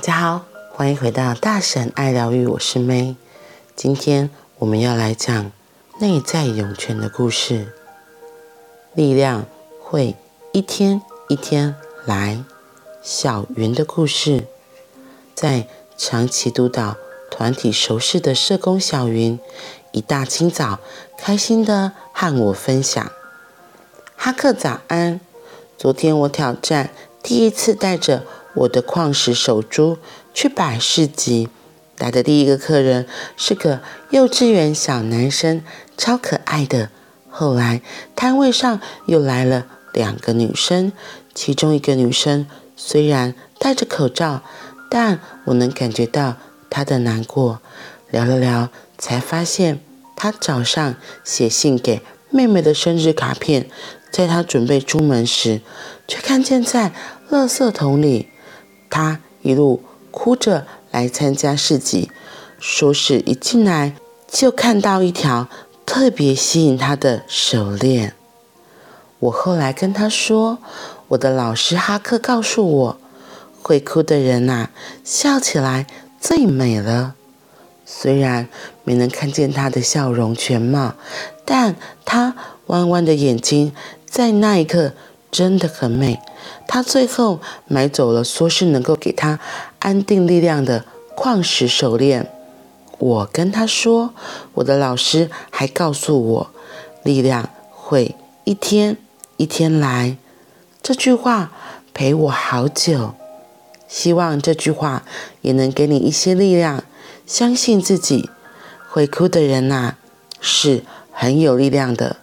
大家好，欢迎回到大婶爱疗愈，我是 May。今天我们要来讲内在涌泉的故事。力量会一天一天来。小云的故事，在长期督导团体熟识的社工小云，一大清早开心地和我分享：“哈克早安，昨天我挑战第一次带着我的矿石手珠去摆市集，来的第一个客人是个幼稚园小男生，超可爱的。后来摊位上又来了两个女生，其中一个女生。”虽然戴着口罩，但我能感觉到他的难过。聊了聊，才发现他早上写信给妹妹的生日卡片，在他准备出门时，却看见在垃圾桶里。他一路哭着来参加市集，说是一进来就看到一条特别吸引他的手链。我后来跟他说。我的老师哈克告诉我，会哭的人呐、笑起来最美了。虽然没能看见他的笑容全貌，但他弯弯的眼睛在那一刻真的很美。他最后买走了，说是能够给他安定力量的矿石手链。我跟他说，我的老师还告诉我，力量会一天一天来。这句话陪我好久，希望这句话也能给你一些力量，相信自己。会哭的人呐、是很有力量的，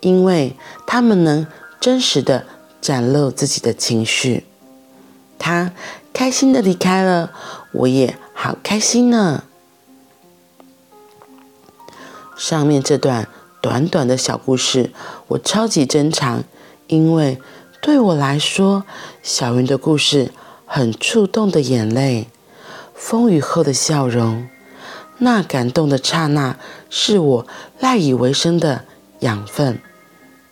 因为他们能真实的展露自己的情绪。他开心的离开了，我也好开心呢。上面这段短短的小故事，我超级珍藏，因为。对我来说，小云的故事很触动的眼泪，风雨后的笑容，那感动的刹那是我赖以为生的养分。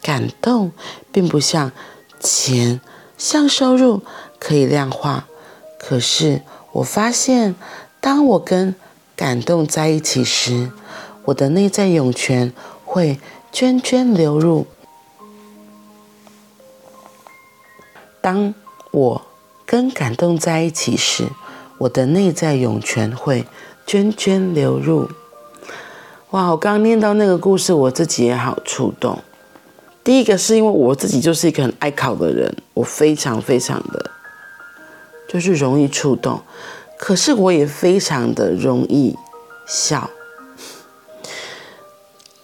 感动并不像钱，像收入可以量化。可是我发现，当我跟感动在一起时，我的内在涌泉会涓涓流入。当我跟感动在一起时，我的内在涌泉会涓涓流入。哇！我刚念到那个故事，我自己也好触动。第一个是因为我自己就是一个很爱考的人，我非常非常的，就是容易触动。可是我也非常的容易笑，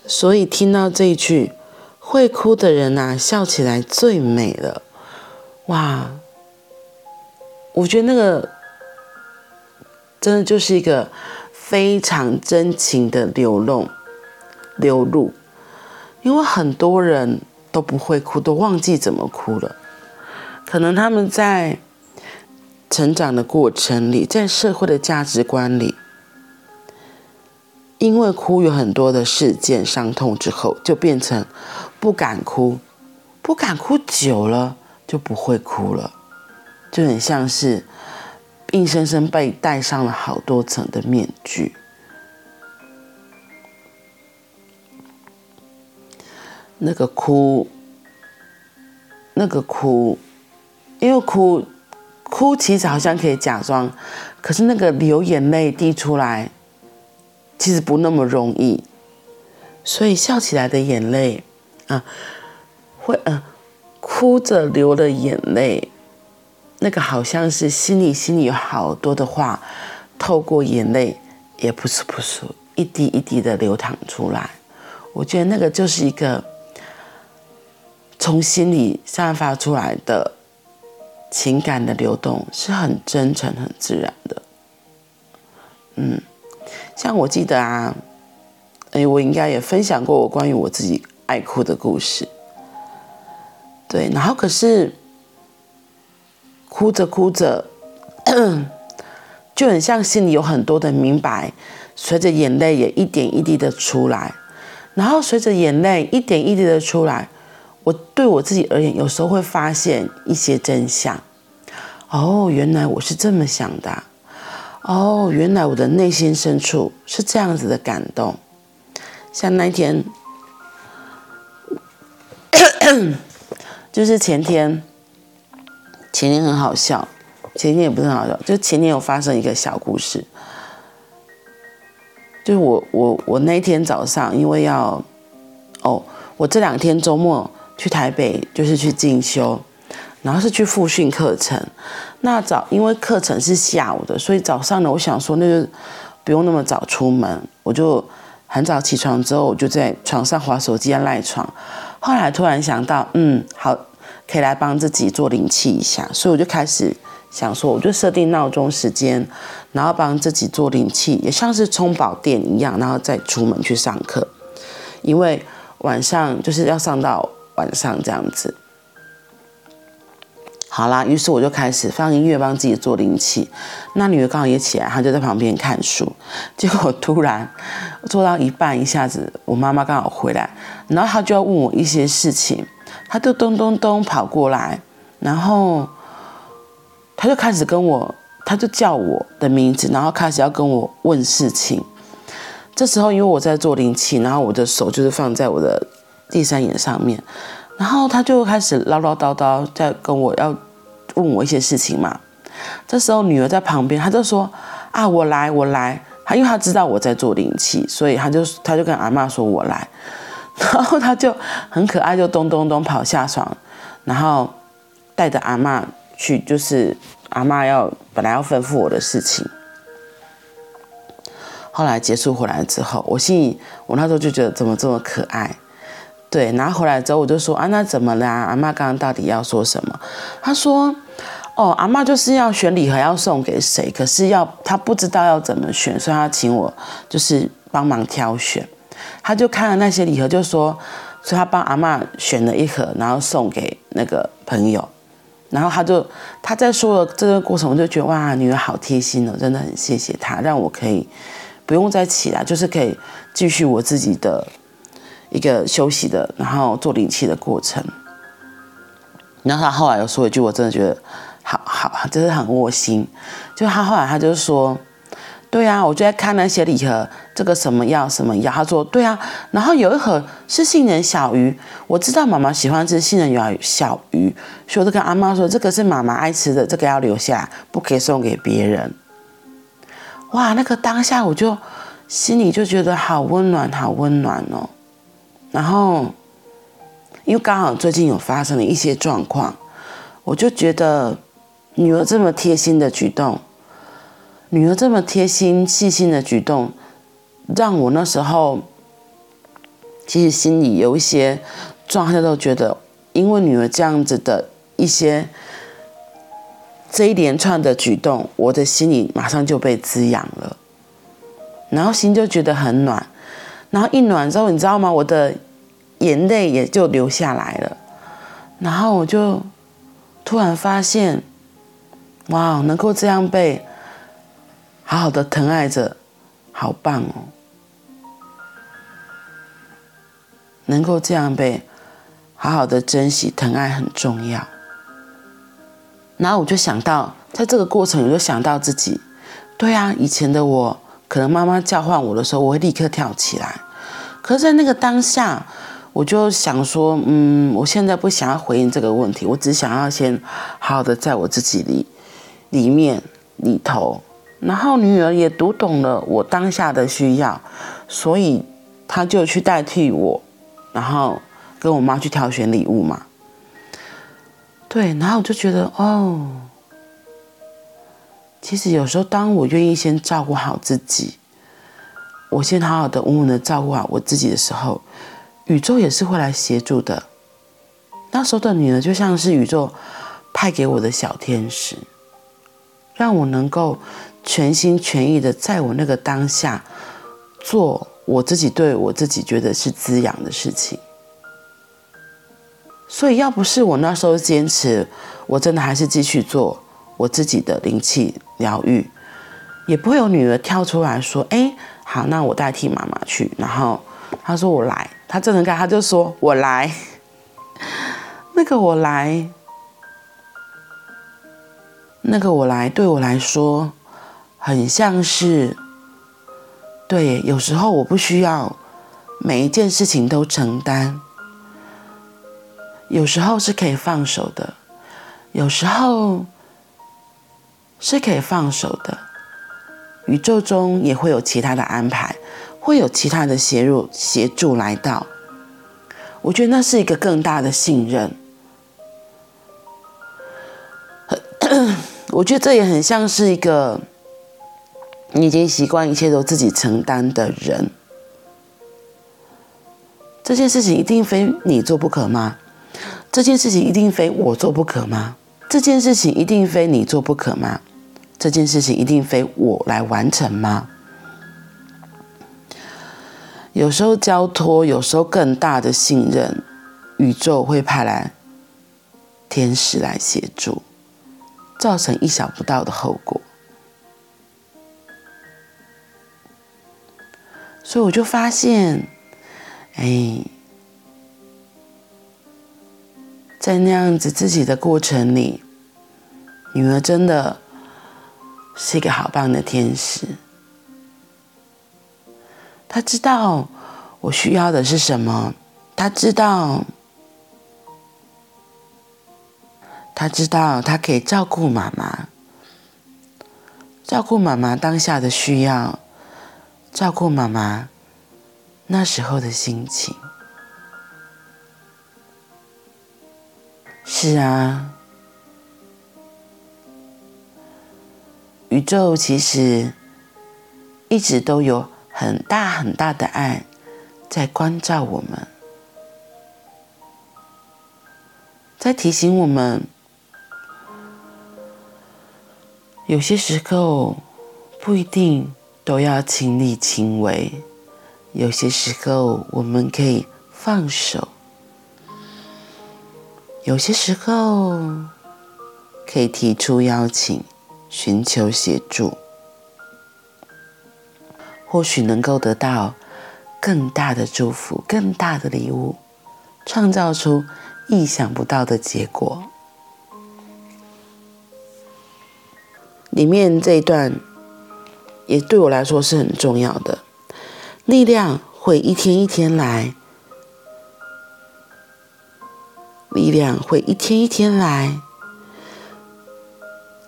所以听到这一句“会哭的人呐，笑起来最美了”。哇，我觉得那个真的就是一个非常真情的流露，流露，因为很多人都不会哭，都忘记怎么哭了。可能他们在成长的过程里，在社会的价值观里，因为哭有很多的事件伤痛之后，就变成不敢哭，不敢哭久了。就不会哭了，就很像是硬生生被戴上了好多层的面具。那个哭，那个哭，因为哭，哭其实好像可以假装，可是那个流眼泪滴出来，其实不那么容易。所以笑起来的眼泪啊，会嗯。哭着流的眼泪，那个好像是心里心里有好多的话，透过眼泪也不是不是一滴一滴的流淌出来。我觉得那个就是一个从心里散发出来的情感的流动，是很真诚、很自然的。嗯，像我记得啊，哎，我应该也分享过我关于我自己爱哭的故事。对，然后可是哭着哭着，就很像心里有很多的明白，随着眼泪也一点一滴的出来，然后随着眼泪一点一滴的出来，我对我自己而言，有时候会发现一些真相。哦，原来我是这么想的，哦，原来我的内心深处是这样子的感动。像那一天，就是前天，前天很好笑，前天也不是很好笑，就前天有发生一个小故事。就是我我我那天早上，因为要，哦，我这两天周末去台北，就是去进修。然后是去复训课程，那早因为课程是下午的，所以早上呢，我想说那就不用那么早出门，我就很早起床之后，我就在床上滑手机赖床。后来突然想到，嗯，好，可以来帮自己做灵气一下，所以我就开始想说，我就设定闹钟时间，然后帮自己做灵气，也像是充饱电一样，然后再出门去上课，因为晚上就是要上到晚上这样子。好啦，于是我就开始放音乐帮自己做灵气。那女儿刚好也起来，她就在旁边看书。结果突然做到一半，一下子我妈妈刚好回来，然后她就要问我一些事情，她就咚咚咚跑过来，然后她就开始跟我，她就叫我的名字，然后开始要跟我问事情。这时候因为我在做灵气，然后我的手就是放在我的第三眼上面，然后他就开始唠唠叨叨在跟我要。问我一些事情嘛，这时候女儿在旁边，她就说：“啊，我来，我来。”她因为她知道我在做灵气，所以她就她就跟阿嬷说：“我来。”然后她就很可爱，就咚咚咚跑下床，然后带着阿嬷去，就是阿嬷要本来要吩咐我的事情。后来结束回来之后，我心里我那时候就觉得怎么这么可爱。对，然后回来之后我就说：“啊，那怎么啦？阿妈刚刚到底要说什么？”她说。哦，阿妈就是要选礼盒要送给谁，可是要她不知道要怎么选，所以她请我就是帮忙挑选。她就看了那些礼盒，就说，所以她帮阿妈选了一盒，然后送给那个朋友。然后她就她在说的这个过程，我就觉得哇，女儿好贴心哦，真的很谢谢她，让我可以不用再起来，就是可以继续我自己的一个休息的，然后做灵气的过程。然后他后来又说一句，我真的觉得。好好，就是很窝心。就他后来他就说，对啊，我就在看那些礼盒，这个什么药什么药。他说对啊，然后有一盒是杏仁小鱼，我知道妈妈喜欢吃杏仁小鱼，所以我就跟阿妈说，这个是妈妈爱吃的，这个要留下，不可以送给别人。哇，那个当下我就心里就觉得好温暖，好温暖哦。然后因为刚好最近有发生了一些状况，我就觉得。女儿这么贴心的举动，女儿这么贴心细心的举动，让我那时候其实心里有一些状态，都觉得，因为女儿这样子的一些这一连串的举动，我的心里马上就被滋养了，然后心就觉得很暖，然后一暖之后，你知道吗？我的眼泪也就流下来了，然后我就突然发现。哇，能够这样被好好的疼爱着，好棒哦！能够这样被好好的珍惜、疼爱很重要。然后我就想到，在这个过程，我就想到自己，对啊，以前的我，可能妈妈叫唤我的时候，我会立刻跳起来。可是，在那个当下，我就想说，嗯，我现在不想要回应这个问题，我只想要先好好的在我自己里。里面里头，然后女儿也读懂了我当下的需要，所以她就去代替我，然后跟我妈去挑选礼物嘛。对，然后我就觉得哦，其实有时候当我愿意先照顾好自己，我先好好的稳稳的照顾好我自己的时候，宇宙也是会来协助的。那时候的女儿就像是宇宙派给我的小天使。让我能够全心全意的在我那个当下做我自己对我自己觉得是滋养的事情。所以要不是我那时候坚持，我真的还是继续做我自己的灵气疗愈，也不会有女儿跳出来说：“哎，好，那我代替妈妈去。”然后她说：“我来。”他真的干，他就说：“我来。”那个我来。那个我来，对我来说很像是，对，有时候我不需要每一件事情都承担，有时候是可以放手的，有时候是可以放手的。宇宙中也会有其他的安排，会有其他的协入协助来到。我觉得那是一个更大的信任。我觉得这也很像是一个。你已经习惯一切都自己承担的人，这件事情一定非你做不可吗？这件事情一定非我做不可吗？这件事情一定非你做不可吗？这件事情一定非我来完成吗？有时候交托，有时候更大的信任，宇宙会派来天使来协助，造成意想不到的后果。所以我就发现，哎，在那样子自己的过程里，女儿真的是一个好棒的天使。他知道我需要的是什么，他知道，他知道他可以照顾妈妈，照顾妈妈当下的需要。照顾妈妈那时候的心情。是啊，宇宙其实一直都有很大很大的爱在关照我们，在提醒我们，有些时候不一定。都要亲力亲为，有些时候我们可以放手，有些时候可以提出邀请，寻求协助，或许能够得到更大的祝福、更大的礼物，创造出意想不到的结果。里面这一段。也对我来说是很重要的，力量会一天一天来，力量会一天一天来。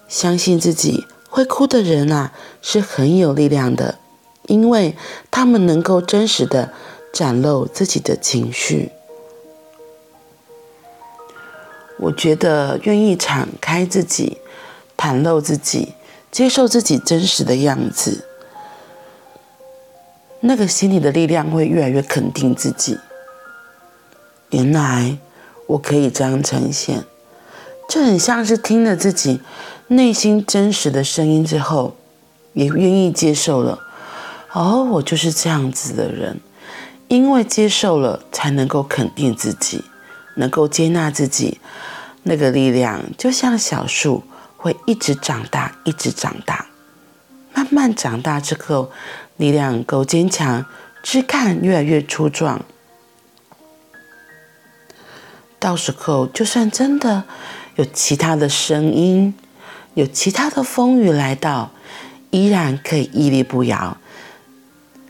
相信自己，会哭的人啊，是很有力量的，因为他们能够真实的展露自己的情绪。我觉得愿意敞开自己，袒露自己。接受自己真实的样子，那个心里的力量会越来越肯定自己。原来我可以这样呈现，这很像是听了自己内心真实的声音之后，也愿意接受了。哦，我就是这样子的人，因为接受了，才能够肯定自己，能够接纳自己。那个力量就像小树。会一直长大，一直长大，慢慢长大之后，力量够坚强，枝干越来越粗壮。到时候，就算真的有其他的声音，有其他的风雨来到，依然可以屹立不摇，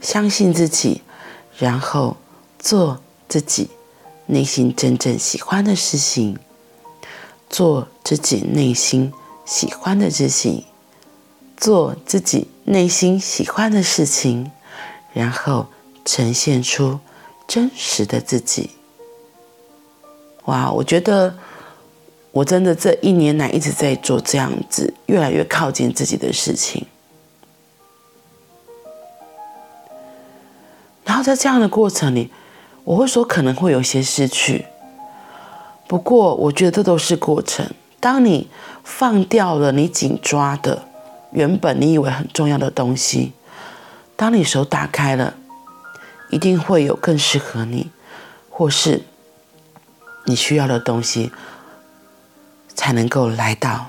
相信自己，然后做自己内心真正喜欢的事情，做自己内心。喜欢的事情，做自己内心喜欢的事情，然后呈现出真实的自己。哇，我觉得我真的这一年来一直在做这样子，越来越靠近自己的事情。然后在这样的过程里，我会说可能会有些失去，不过我觉得这都是过程。当你放掉了你紧抓的原本你以为很重要的东西，当你手打开了，一定会有更适合你，或是你需要的东西才能够来到。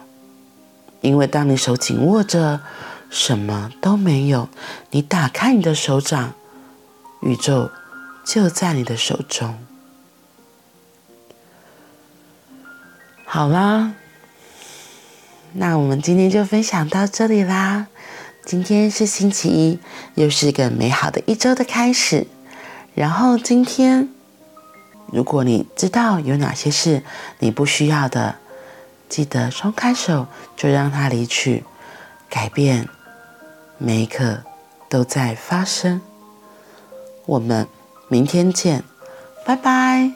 因为当你手紧握着，什么都没有，你打开你的手掌，宇宙就在你的手中。好啦，那我们今天就分享到这里啦。今天是星期一，又是一个美好的一周的开始。然后今天，如果你知道有哪些事你不需要的，记得松开手，就让它离去。改变每一刻都在发生。我们明天见拜拜。